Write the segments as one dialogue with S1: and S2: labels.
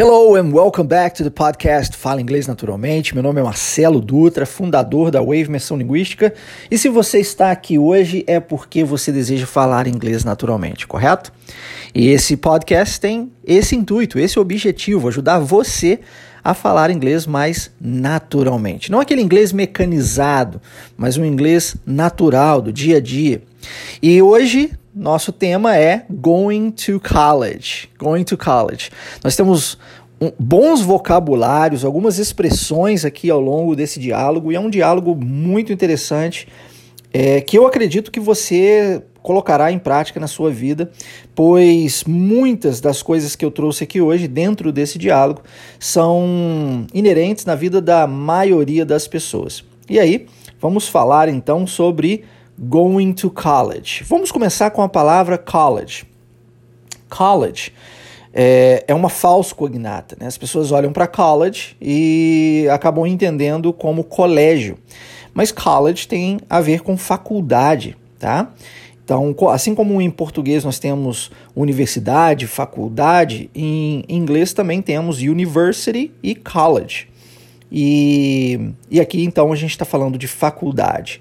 S1: Hello and welcome back to the podcast Fala Inglês Naturalmente. Meu nome é Marcelo Dutra, fundador da Wave Imersão Linguística. E se você está aqui hoje é porque você deseja falar inglês naturalmente, correto? E esse podcast tem esse intuito, esse objetivo, ajudar você a falar inglês mais naturalmente. Não aquele inglês mecanizado, mas um inglês natural, do dia a dia. E hoje nosso tema é Going to College. Going to College. Nós temos bons vocabulários, algumas expressões aqui ao longo desse diálogo, e é um diálogo muito interessante é, que eu acredito que você colocará em prática na sua vida, pois muitas das coisas que eu trouxe aqui hoje dentro desse diálogo são inerentes na vida da maioria das pessoas. E aí, vamos falar então sobre going to college. Vamos começar com a palavra college. College é, é uma falsa cognata. Né? As pessoas olham para college e acabam entendendo como colégio. Mas college tem a ver com faculdade, tá? Então, assim como em português nós temos universidade, faculdade, em inglês também temos university e college. E, e aqui então a gente está falando de faculdade.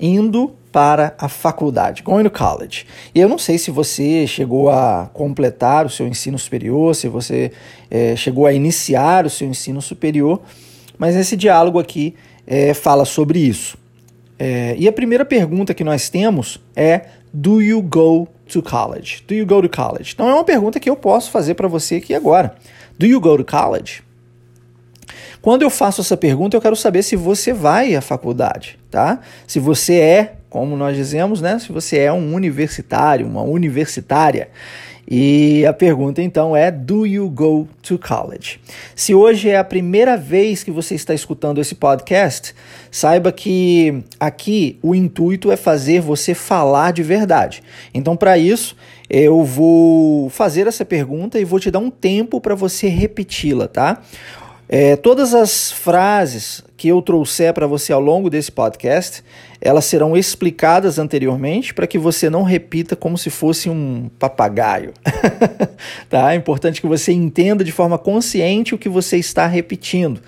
S1: Indo para a faculdade, going to college. E eu não sei se você chegou a completar o seu ensino superior, se você é, chegou a iniciar o seu ensino superior, mas esse diálogo aqui é, fala sobre isso. É, e a primeira pergunta que nós temos é: Do you go to college? Do you go to college? Então é uma pergunta que eu posso fazer para você aqui agora. Do you go to college? Quando eu faço essa pergunta, eu quero saber se você vai à faculdade, tá? Se você é, como nós dizemos, né? Se você é um universitário, uma universitária. E a pergunta então é: Do you go to college? Se hoje é a primeira vez que você está escutando esse podcast, saiba que aqui o intuito é fazer você falar de verdade. Então, para isso, eu vou fazer essa pergunta e vou te dar um tempo para você repeti-la, tá? É, todas as frases que eu trouxer para você ao longo desse podcast, elas serão explicadas anteriormente para que você não repita como se fosse um papagaio. tá? É importante que você entenda de forma consciente o que você está repetindo.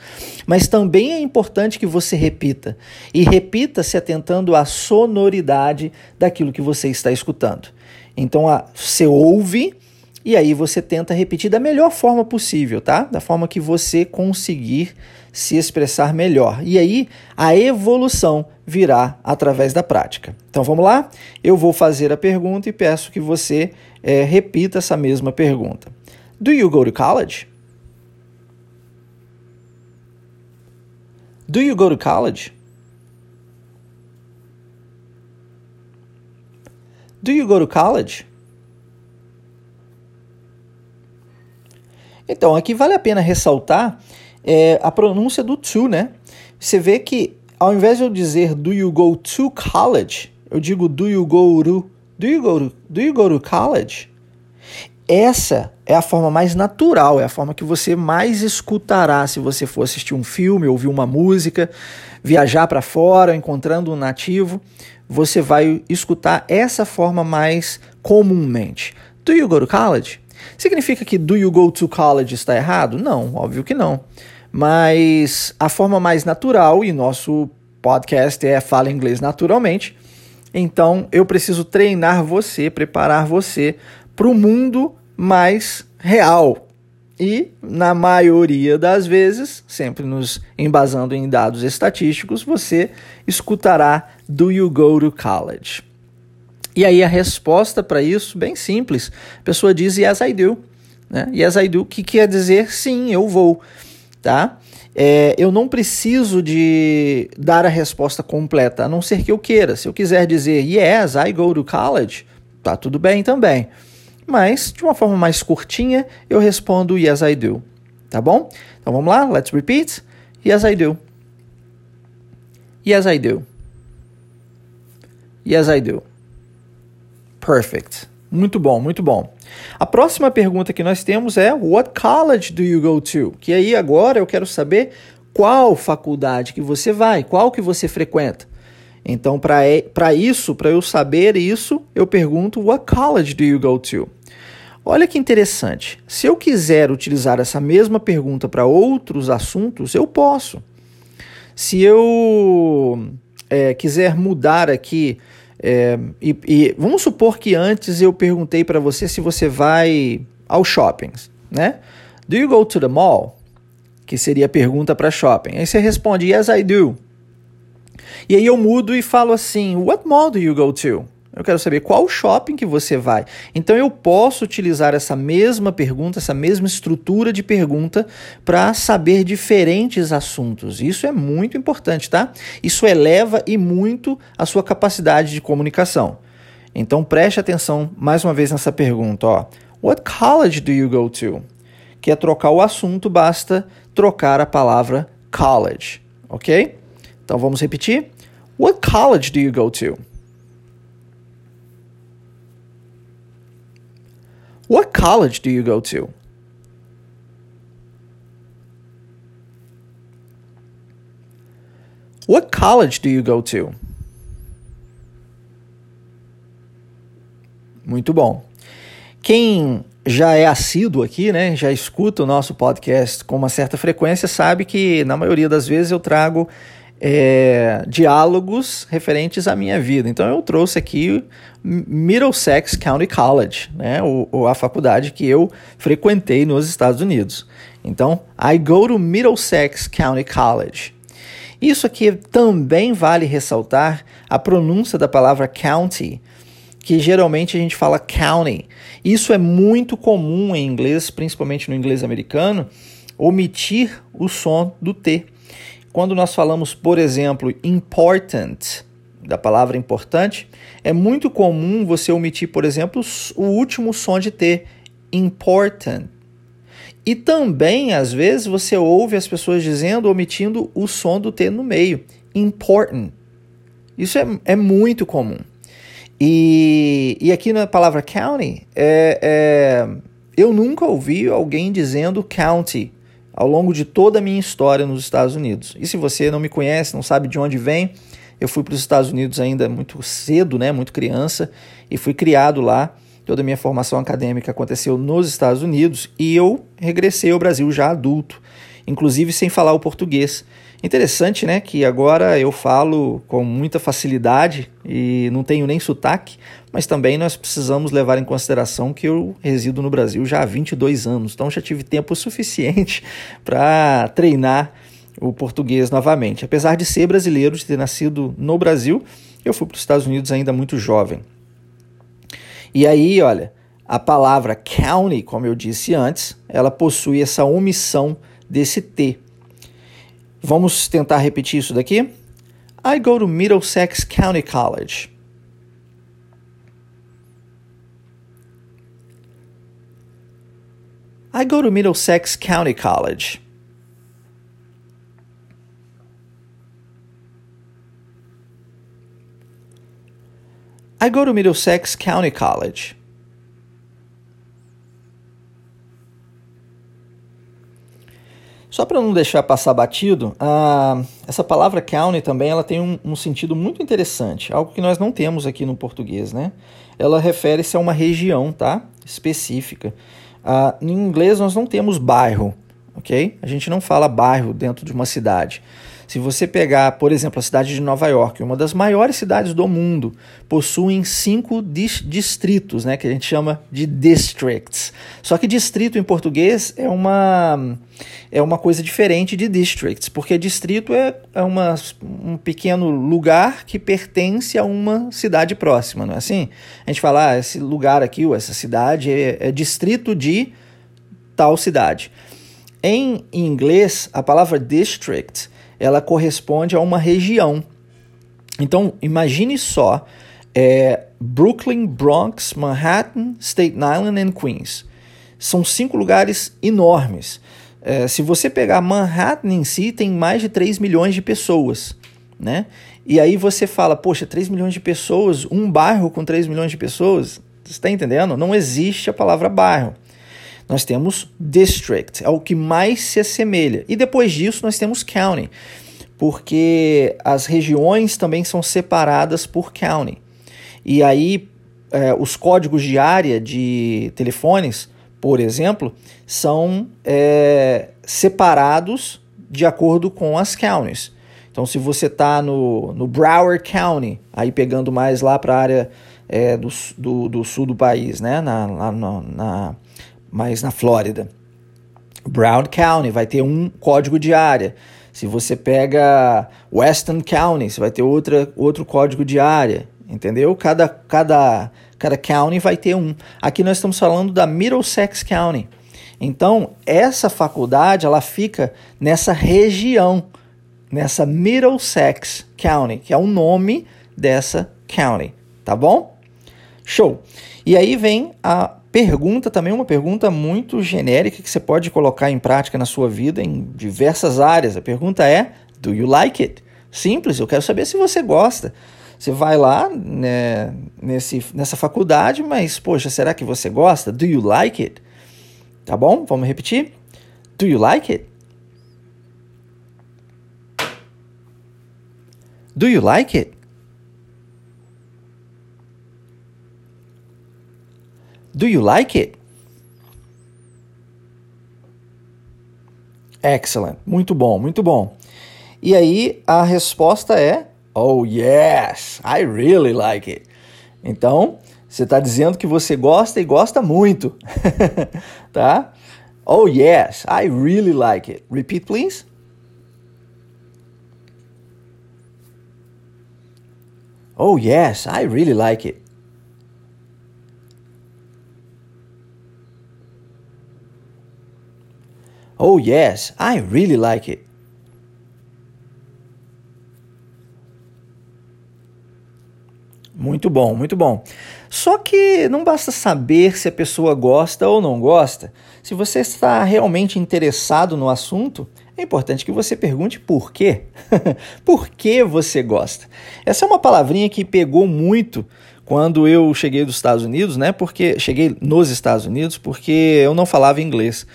S1: Mas também é importante que você repita. E repita se atentando à sonoridade daquilo que você está escutando. Então, a, você ouve e aí você tenta repetir da melhor forma possível, tá? Da forma que você conseguir se expressar melhor. E aí a evolução virá através da prática. Então vamos lá? Eu vou fazer a pergunta e peço que você é, repita essa mesma pergunta. Do you go to college? Do you go to college? Do you go to college? Então, aqui vale a pena ressaltar é, a pronúncia do to, né? Você vê que ao invés de eu dizer do you go to college, eu digo do you go to do you go to, do you go to college? Essa é a forma mais natural, é a forma que você mais escutará se você for assistir um filme, ouvir uma música, viajar para fora, encontrando um nativo, você vai escutar essa forma mais comumente. Do you go to college? Significa que do you go to college está errado? Não, óbvio que não. Mas a forma mais natural, e nosso podcast é Fala Inglês Naturalmente, então eu preciso treinar você, preparar você para o mundo mais real. E, na maioria das vezes, sempre nos embasando em dados estatísticos, você escutará Do you go to college? E aí a resposta para isso, bem simples, a pessoa diz yes I do. Né? Yes I do, que quer dizer sim, eu vou. Tá? É, eu não preciso de dar a resposta completa, a não ser que eu queira. Se eu quiser dizer yes, I go to college, tá tudo bem também. Mas, de uma forma mais curtinha, eu respondo yes, I do. Tá bom? Então vamos lá, let's repeat. Yes, I do. Yes, I do. Yes, I do. Perfect. Muito bom, muito bom. A próxima pergunta que nós temos é What college do you go to? Que aí agora eu quero saber qual faculdade que você vai, qual que você frequenta. Então, para isso, para eu saber isso, eu pergunto What college do you go to? Olha que interessante. Se eu quiser utilizar essa mesma pergunta para outros assuntos, eu posso. Se eu é, quiser mudar aqui, é, e, e, vamos supor que antes eu perguntei para você se você vai ao shopping, né? Do you go to the mall? Que seria a pergunta para shopping. Aí você responde, yes, I do. E aí eu mudo e falo assim, what mall do you go to? Eu quero saber qual shopping que você vai. Então eu posso utilizar essa mesma pergunta, essa mesma estrutura de pergunta para saber diferentes assuntos. Isso é muito importante, tá? Isso eleva e muito a sua capacidade de comunicação. Então preste atenção mais uma vez nessa pergunta, ó. What college do you go to? Quer trocar o assunto, basta trocar a palavra college, OK? Então vamos repetir. What college do you go to? What college do you go to? What college do you go to? Muito bom. Quem já é assíduo aqui, né, já escuta o nosso podcast com uma certa frequência, sabe que na maioria das vezes eu trago é, diálogos referentes à minha vida. Então eu trouxe aqui Middlesex County College, né, ou, a faculdade que eu frequentei nos Estados Unidos. Então, I go to Middlesex County College. Isso aqui também vale ressaltar a pronúncia da palavra county, que geralmente a gente fala county. Isso é muito comum em inglês, principalmente no inglês americano, omitir o som do T. Quando nós falamos, por exemplo, important, da palavra importante, é muito comum você omitir, por exemplo, o último som de T, important. E também, às vezes, você ouve as pessoas dizendo, omitindo o som do T no meio, important. Isso é, é muito comum. E, e aqui na palavra county, é, é, eu nunca ouvi alguém dizendo county ao longo de toda a minha história nos Estados Unidos. E se você não me conhece, não sabe de onde vem, eu fui para os Estados Unidos ainda muito cedo, né, muito criança, e fui criado lá. Toda a minha formação acadêmica aconteceu nos Estados Unidos e eu regressei ao Brasil já adulto, inclusive sem falar o português. Interessante, né, que agora eu falo com muita facilidade e não tenho nem sotaque, mas também nós precisamos levar em consideração que eu resido no Brasil já há 22 anos, então já tive tempo suficiente para treinar o português novamente. Apesar de ser brasileiro, de ter nascido no Brasil, eu fui para os Estados Unidos ainda muito jovem. E aí, olha, a palavra county, como eu disse antes, ela possui essa omissão desse T. Vamos tentar repetir isso daqui? I go to Middlesex County College. I go to Middlesex County College. I go to Middlesex County College. Só para não deixar passar batido, uh, essa palavra county também ela tem um, um, sentido muito interessante, algo que nós não temos aqui no português, né? Ela refere-se a uma região, tá? Específica. Em inglês nós não temos bairro, ok? A gente não fala bairro dentro de uma cidade. Se você pegar, por exemplo, a cidade de Nova York, uma das maiores cidades do mundo, possuem cinco dis distritos, né, que a gente chama de districts. Só que distrito em português é uma, é uma coisa diferente de districts, porque distrito é, é uma, um pequeno lugar que pertence a uma cidade próxima, não é assim? A gente fala, ah, esse lugar aqui, ou essa cidade é, é distrito de tal cidade. Em inglês, a palavra district ela corresponde a uma região. Então, imagine só, é, Brooklyn, Bronx, Manhattan, Staten Island e Queens. São cinco lugares enormes. É, se você pegar Manhattan em si, tem mais de 3 milhões de pessoas, né? E aí você fala, poxa, 3 milhões de pessoas, um bairro com 3 milhões de pessoas, você está entendendo? Não existe a palavra bairro. Nós temos district, é o que mais se assemelha. E depois disso nós temos county, porque as regiões também são separadas por county. E aí, é, os códigos de área de telefones, por exemplo, são é, separados de acordo com as counties. Então, se você está no, no Broward County, aí pegando mais lá para a área é, do, do, do, sul do país, né? na, na, na, mais na Flórida. Brown County vai ter um código de área. Se você pega Weston County, você vai ter outra, outro código de área, entendeu? Cada, cada, cada county vai ter um. Aqui nós estamos falando da Middlesex County. Então, essa faculdade, ela fica nessa região, nessa Middlesex County, que é o nome dessa county, tá bom? Show. E aí vem a pergunta também, uma pergunta muito genérica que você pode colocar em prática na sua vida em diversas áreas. A pergunta é: Do you like it? Simples, eu quero saber se você gosta. Você vai lá né, nesse, nessa faculdade, mas, poxa, será que você gosta? Do you like it? Tá bom? Vamos repetir? Do you like it? Do you like it? Do you like it? Excellent. Muito bom, muito bom. E aí a resposta é: Oh, yes, I really like it. Então, você está dizendo que você gosta e gosta muito, tá? Oh, yes, I really like it. Repeat, please. Oh, yes, I really like it. Oh, yes, I really like it. Muito bom, muito bom. Só que não basta saber se a pessoa gosta ou não gosta. Se você está realmente interessado no assunto, é importante que você pergunte por quê. por que você gosta? Essa é uma palavrinha que pegou muito quando eu cheguei dos Estados Unidos, né? Porque cheguei nos Estados Unidos porque eu não falava inglês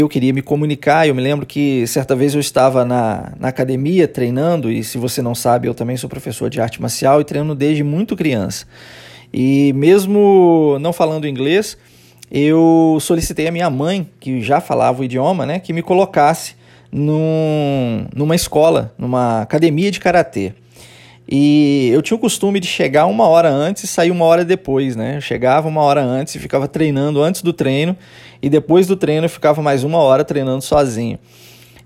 S1: eu queria me comunicar. Eu me lembro que certa vez eu estava na, na academia treinando, e se você não sabe, eu também sou professor de arte marcial e treino desde muito criança. E mesmo não falando inglês, eu solicitei a minha mãe, que já falava o idioma, né, que me colocasse num, numa escola, numa academia de karatê. E eu tinha o costume de chegar uma hora antes e sair uma hora depois, né? Eu chegava uma hora antes e ficava treinando antes do treino, e depois do treino eu ficava mais uma hora treinando sozinho.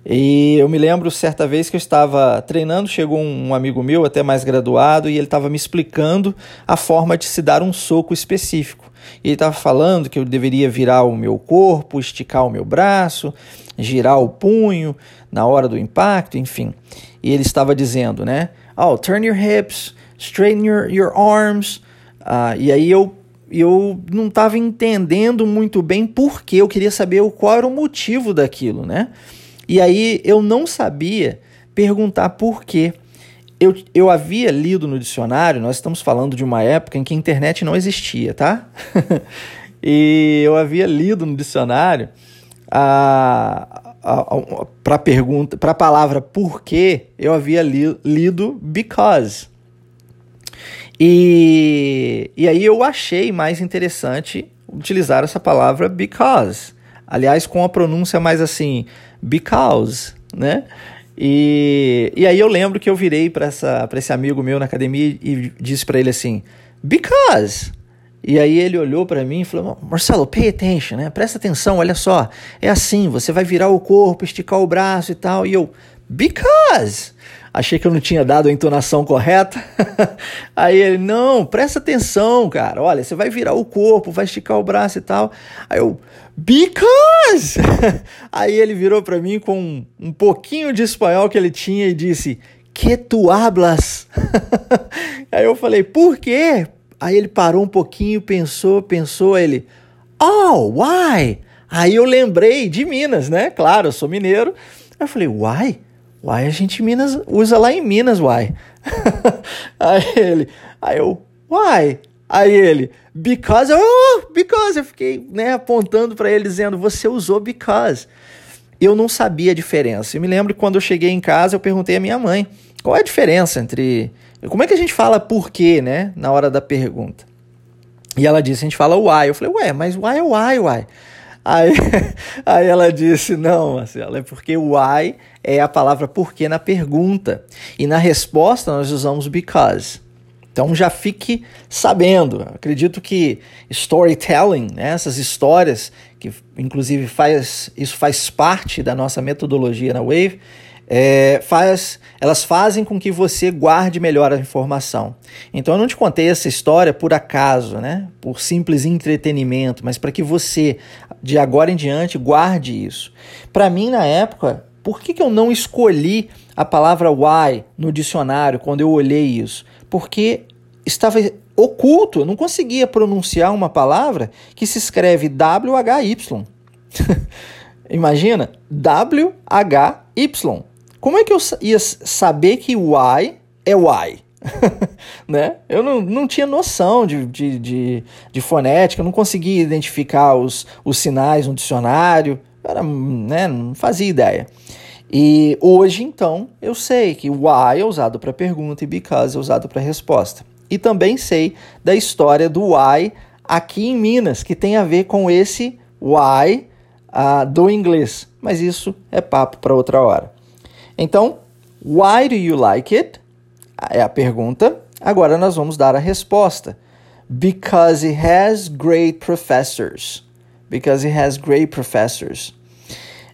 S1: E eu me lembro certa vez que eu estava treinando, chegou um amigo meu, até mais graduado, e ele estava me explicando a forma de se dar um soco específico. E ele estava falando que eu deveria virar o meu corpo, esticar o meu braço, girar o punho na hora do impacto, enfim. E ele estava dizendo, né? Oh, turn your hips, straighten your, your arms. Uh, e aí eu, eu não estava entendendo muito bem por que, eu queria saber qual era o motivo daquilo, né? E aí eu não sabia perguntar por quê. Eu, eu havia lido no dicionário, nós estamos falando de uma época em que a internet não existia, tá? e eu havia lido no dicionário a, para a pergunta, para a palavra porque, eu havia li, lido because. E, e aí eu achei mais interessante utilizar essa palavra because. Aliás, com a pronúncia mais assim, because, né? E, e aí eu lembro que eu virei para esse amigo meu na academia e disse para ele assim, because. E aí ele olhou para mim e falou: Marcelo, pay attention, né? Presta atenção, olha só. É assim, você vai virar o corpo, esticar o braço e tal. E eu, because. Achei que eu não tinha dado a entonação correta. aí ele, não, presta atenção, cara. Olha, você vai virar o corpo, vai esticar o braço e tal. Aí eu, because. aí ele virou para mim com um, um pouquinho de espanhol que ele tinha e disse, que tu hablas? aí eu falei, por quê? Aí ele parou um pouquinho, pensou, pensou, ele, oh, why? Aí eu lembrei de Minas, né? Claro, eu sou mineiro. Aí eu falei, why? Why a gente Minas usa lá em Minas, why? aí ele, aí eu, why? Aí ele, because, oh, because. Eu fiquei, né, apontando para ele dizendo, você usou because. Eu não sabia a diferença. Eu me lembro que quando eu cheguei em casa, eu perguntei à minha mãe, qual é a diferença entre como é que a gente fala por quê, né, na hora da pergunta? E ela disse, a gente fala why. Eu falei, ué, mas why é why, why? Aí, aí ela disse, não, Marcelo, é porque why é a palavra porquê na pergunta. E na resposta nós usamos because. Então já fique sabendo. Acredito que storytelling, né, essas histórias, que inclusive faz, isso faz parte da nossa metodologia na Wave, é, faz, elas fazem com que você guarde melhor a informação. Então eu não te contei essa história por acaso, né? por simples entretenimento, mas para que você, de agora em diante, guarde isso. Para mim, na época, por que, que eu não escolhi a palavra why no dicionário quando eu olhei isso? Porque estava oculto, eu não conseguia pronunciar uma palavra que se escreve W-H-Y. Imagina, W-H-Y. Como é que eu ia saber que Y é Y? né? Eu não, não tinha noção de, de, de, de fonética, não conseguia identificar os, os sinais no dicionário, era, né, não fazia ideia. E hoje, então, eu sei que why é usado para pergunta e because é usado para resposta. E também sei da história do why aqui em Minas, que tem a ver com esse why uh, do inglês. Mas isso é papo para outra hora. Então, why do you like it? É a pergunta. Agora nós vamos dar a resposta. Because it has great professors. Because it has great professors.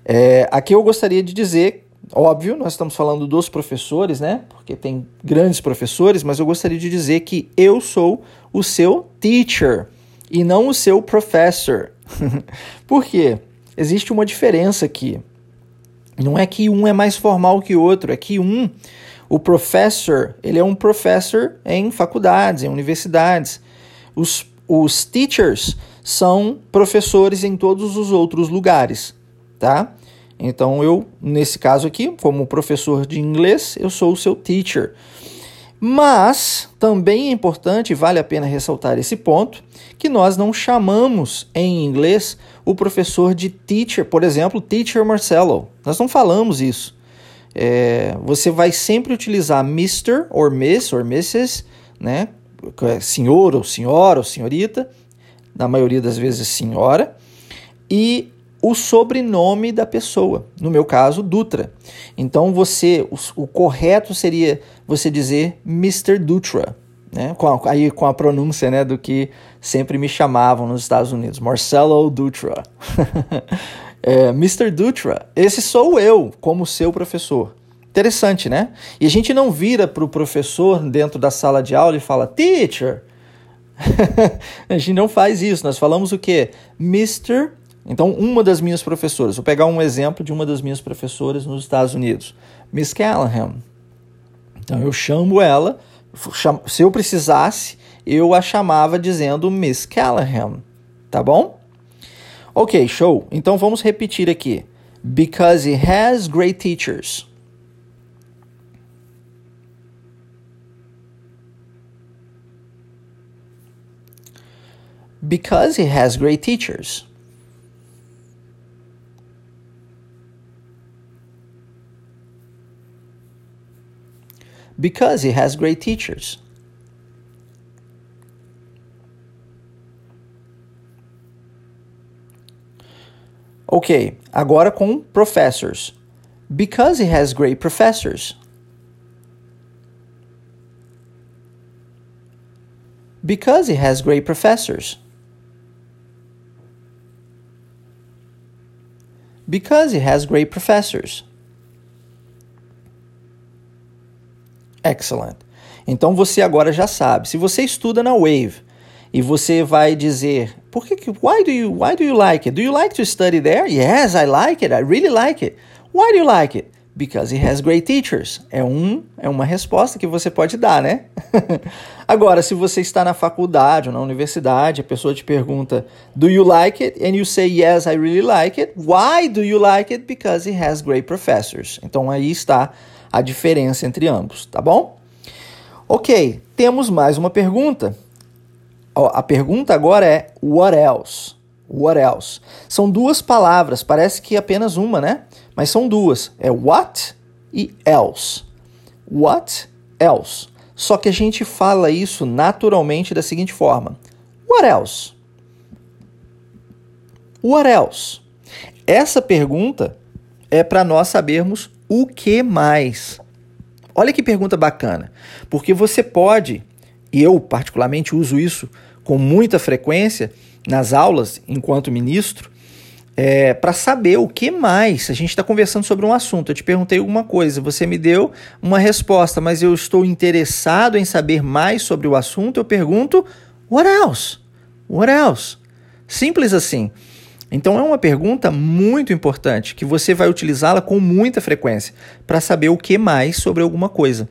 S1: É, aqui eu gostaria de dizer, óbvio, nós estamos falando dos professores, né? Porque tem grandes professores, mas eu gostaria de dizer que eu sou o seu teacher e não o seu professor. Por quê? Existe uma diferença aqui. Não é que um é mais formal que o outro, é que um, o professor, ele é um professor em faculdades, em universidades. Os, os teachers são professores em todos os outros lugares, tá? Então eu, nesse caso aqui, como professor de inglês, eu sou o seu teacher. Mas também é importante, vale a pena ressaltar esse ponto, que nós não chamamos em inglês o professor de teacher, por exemplo, teacher Marcelo. Nós não falamos isso. É, você vai sempre utilizar Mr. or Miss or Mrs., né? Senhor ou senhora ou senhorita, na maioria das vezes senhora, e o sobrenome da pessoa, no meu caso, Dutra. Então você, o, o correto seria você dizer Mr. Dutra, né? Com a, aí com a pronúncia, né, do que sempre me chamavam nos Estados Unidos, Marcelo Dutra. é, Mr. Dutra, esse sou eu como seu professor. Interessante, né? E a gente não vira para o professor dentro da sala de aula e fala, teacher. a gente não faz isso. Nós falamos o quê? Mr. Então, uma das minhas professoras, vou pegar um exemplo de uma das minhas professoras nos Estados Unidos, Miss Callahan. Então, eu chamo ela, se eu precisasse, eu a chamava dizendo Miss Callahan, tá bom? Ok, show. Então, vamos repetir aqui. Because he has great teachers. Because he has great teachers. Because he has great teachers. Ok, agora com professors. Because he has great professors. Because he has great professors. Because he has great professors. Excellent. Então você agora já sabe. Se você estuda na Wave e você vai dizer, por que why do you why do you like it? Do you like to study there? Yes, I like it. I really like it. Why do you like it? Because it has great teachers. É um é uma resposta que você pode dar, né? Agora, se você está na faculdade ou na universidade, a pessoa te pergunta, "Do you like it?" and you say, "Yes, I really like it." Why do you like it? Because it has great professors. Então aí está a diferença entre ambos, tá bom? Ok, temos mais uma pergunta. a pergunta agora é what else? What else? São duas palavras, parece que apenas uma, né? Mas são duas. É what e else. What else? Só que a gente fala isso naturalmente da seguinte forma: What else? What else? Essa pergunta é para nós sabermos o que mais. Olha que pergunta bacana, porque você pode, e eu particularmente uso isso com muita frequência nas aulas enquanto ministro, é, para saber o que mais. A gente está conversando sobre um assunto. Eu te perguntei alguma coisa, você me deu uma resposta, mas eu estou interessado em saber mais sobre o assunto. Eu pergunto: What else? What else? Simples assim. Então é uma pergunta muito importante que você vai utilizá-la com muita frequência para saber o que mais sobre alguma coisa.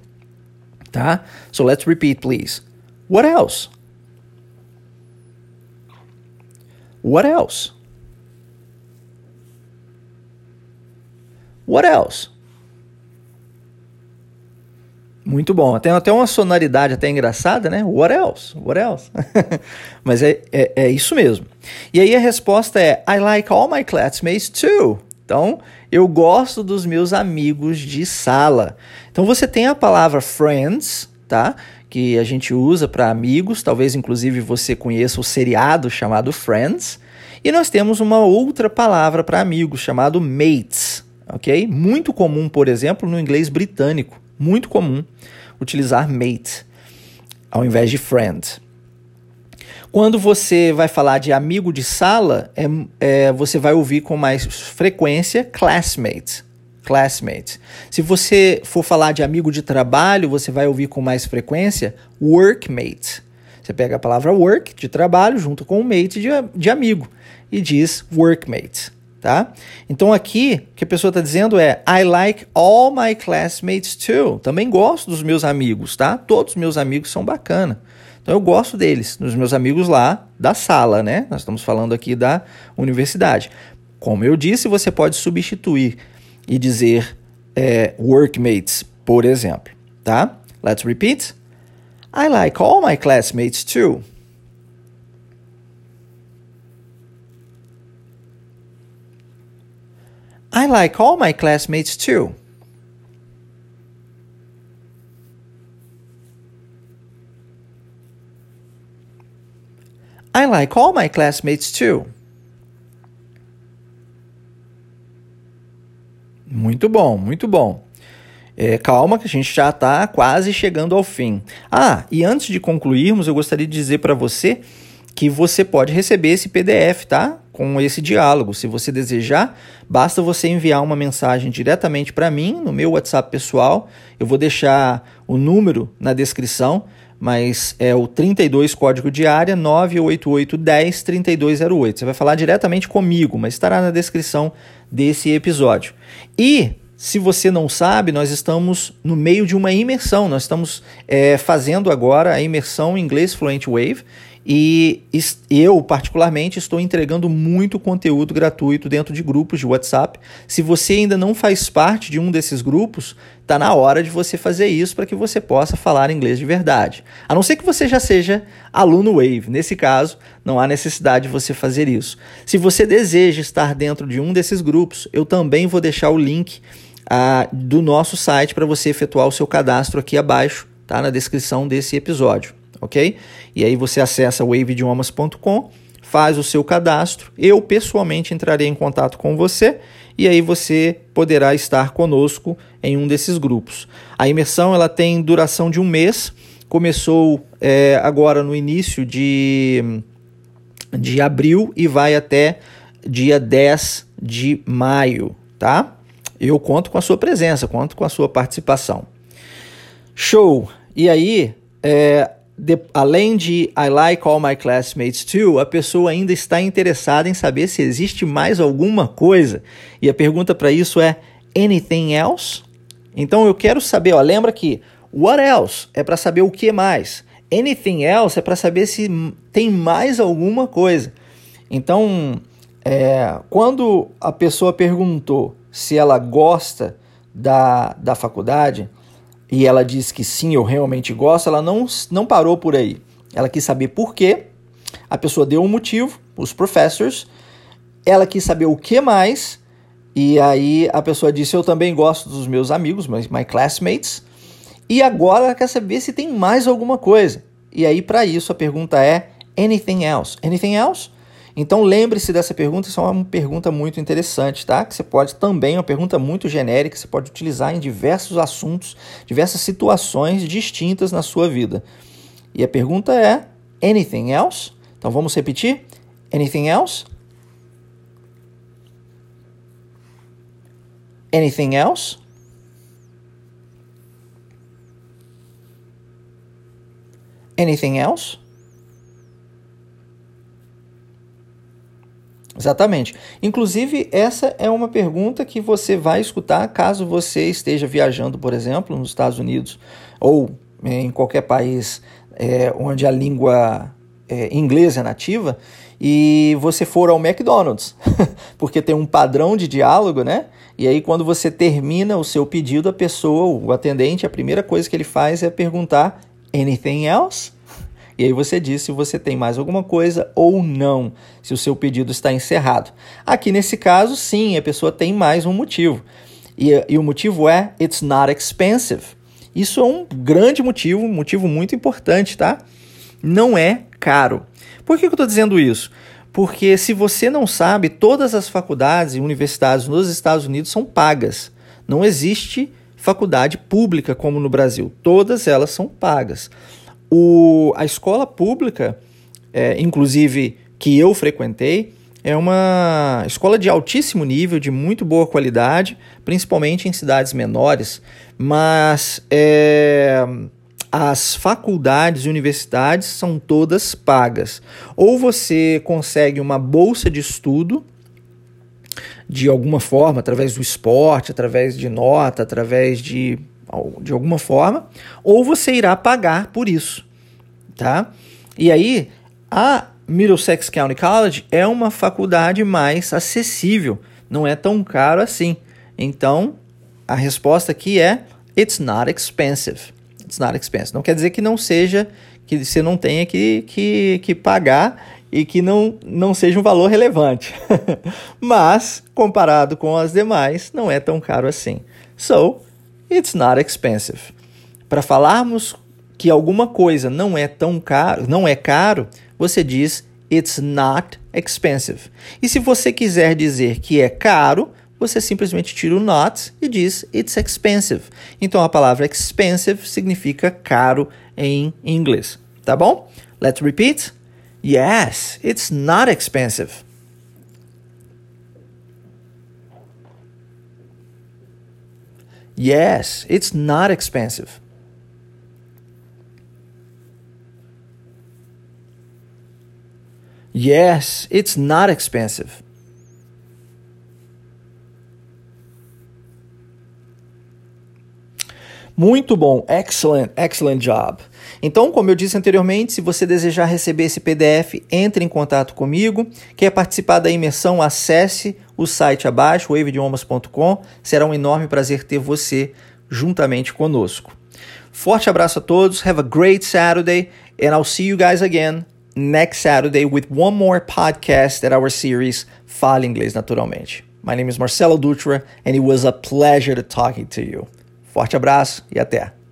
S1: Tá? So let's repeat, please. What else? What else? What else? Muito bom. Tem até uma sonoridade até engraçada, né? What else? What else? Mas é, é, é, isso mesmo. E aí a resposta é I like all my classmates too. Então, eu gosto dos meus amigos de sala. Então você tem a palavra friends, tá? Que a gente usa para amigos, talvez inclusive você conheça o seriado chamado Friends. E nós temos uma outra palavra para amigos chamado mates ok? Muito comum, por exemplo, no inglês britânico, muito comum utilizar mate ao invés de friend. Quando você vai falar de amigo de sala, é, é, você vai ouvir com mais frequência classmate. Classmate. Se você for falar de amigo de trabalho, você vai ouvir com mais frequência workmate. Você pega a palavra work, de trabalho, junto com o mate, de, de amigo, e diz workmate tá? Então aqui o que a pessoa está dizendo é I like all my classmates too. Também gosto dos meus amigos, tá? Todos os meus amigos são bacana. Então eu gosto deles, dos meus amigos lá da sala, né? Nós estamos falando aqui da universidade. Como eu disse, você pode substituir e dizer é, workmates, por exemplo, tá? Let's repeat. I like all my classmates too. I like all my classmates too. I like all my classmates too. Muito bom, muito bom. É, calma que a gente já está quase chegando ao fim. Ah, e antes de concluirmos, eu gostaria de dizer para você que você pode receber esse PDF, tá? Com esse diálogo. Se você desejar, basta você enviar uma mensagem diretamente para mim no meu WhatsApp pessoal. Eu vou deixar o número na descrição, mas é o 32 código de área 98810 3208. Você vai falar diretamente comigo, mas estará na descrição desse episódio. E se você não sabe, nós estamos no meio de uma imersão. Nós estamos é, fazendo agora a imersão em inglês Fluent Wave e eu, particularmente, estou entregando muito conteúdo gratuito dentro de grupos de WhatsApp. Se você ainda não faz parte de um desses grupos, está na hora de você fazer isso para que você possa falar inglês de verdade. A não ser que você já seja aluno Wave. Nesse caso, não há necessidade de você fazer isso. Se você deseja estar dentro de um desses grupos, eu também vou deixar o link ah, do nosso site para você efetuar o seu cadastro aqui abaixo, tá? Na descrição desse episódio ok? E aí você acessa waveidiomas.com, faz o seu cadastro, eu pessoalmente entrarei em contato com você e aí você poderá estar conosco em um desses grupos. A imersão ela tem duração de um mês, começou é, agora no início de, de abril e vai até dia 10 de maio, tá? Eu conto com a sua presença, conto com a sua participação. Show! E aí, é, de, além de I like all my classmates too, a pessoa ainda está interessada em saber se existe mais alguma coisa. E a pergunta para isso é anything else? Então eu quero saber, ó, lembra que what else é para saber o que mais. Anything else é para saber se tem mais alguma coisa. Então, é, quando a pessoa perguntou se ela gosta da, da faculdade, e ela diz que sim, eu realmente gosto, ela não, não parou por aí. Ela quis saber por quê, a pessoa deu um motivo, os professors, ela quis saber o que mais, e aí a pessoa disse: Eu também gosto dos meus amigos, my, my classmates, e agora ela quer saber se tem mais alguma coisa. E aí, para isso, a pergunta é: anything else. Anything else? Então lembre-se dessa pergunta, isso é uma pergunta muito interessante, tá? Que você pode também, é uma pergunta muito genérica, você pode utilizar em diversos assuntos, diversas situações distintas na sua vida. E a pergunta é: anything else? Então vamos repetir? Anything else? Anything else? Anything else? Exatamente. Inclusive, essa é uma pergunta que você vai escutar caso você esteja viajando, por exemplo, nos Estados Unidos ou em qualquer país é, onde a língua é, inglesa é nativa e você for ao McDonald's, porque tem um padrão de diálogo, né? E aí, quando você termina o seu pedido, a pessoa, o atendente, a primeira coisa que ele faz é perguntar: anything else? E aí você diz se você tem mais alguma coisa ou não, se o seu pedido está encerrado. Aqui nesse caso, sim, a pessoa tem mais um motivo. E, e o motivo é it's not expensive. Isso é um grande motivo, um motivo muito importante, tá? Não é caro. Por que eu estou dizendo isso? Porque se você não sabe, todas as faculdades e universidades nos Estados Unidos são pagas. Não existe faculdade pública como no Brasil. Todas elas são pagas. O, a escola pública, é, inclusive que eu frequentei, é uma escola de altíssimo nível, de muito boa qualidade, principalmente em cidades menores, mas é, as faculdades e universidades são todas pagas. Ou você consegue uma bolsa de estudo de alguma forma, através do esporte, através de nota, através de de alguma forma, ou você irá pagar por isso, tá? E aí, a Middlesex County College é uma faculdade mais acessível, não é tão caro assim. Então, a resposta aqui é it's not expensive. It's not expensive. Não quer dizer que não seja, que você não tenha que, que, que pagar e que não, não seja um valor relevante. Mas, comparado com as demais, não é tão caro assim. So, It's not expensive. Para falarmos que alguma coisa não é tão caro, não é caro, você diz it's not expensive. E se você quiser dizer que é caro, você simplesmente tira o not e diz it's expensive. Então a palavra expensive significa caro em inglês, tá bom? Let's repeat. Yes, it's not expensive. Yes, it's not expensive. Yes, it's not expensive. Muito bom, excellent, excellent job. Então, como eu disse anteriormente, se você desejar receber esse PDF, entre em contato comigo. Quer participar da imersão? Acesse o site abaixo, waveidiomas.com. Será um enorme prazer ter você juntamente conosco. Forte abraço a todos. Have a great Saturday and I'll see you guys again next Saturday with one more podcast at our series Fale Inglês Naturalmente. My name is Marcelo Dutra and it was a pleasure to talking to you. Forte abraço e até.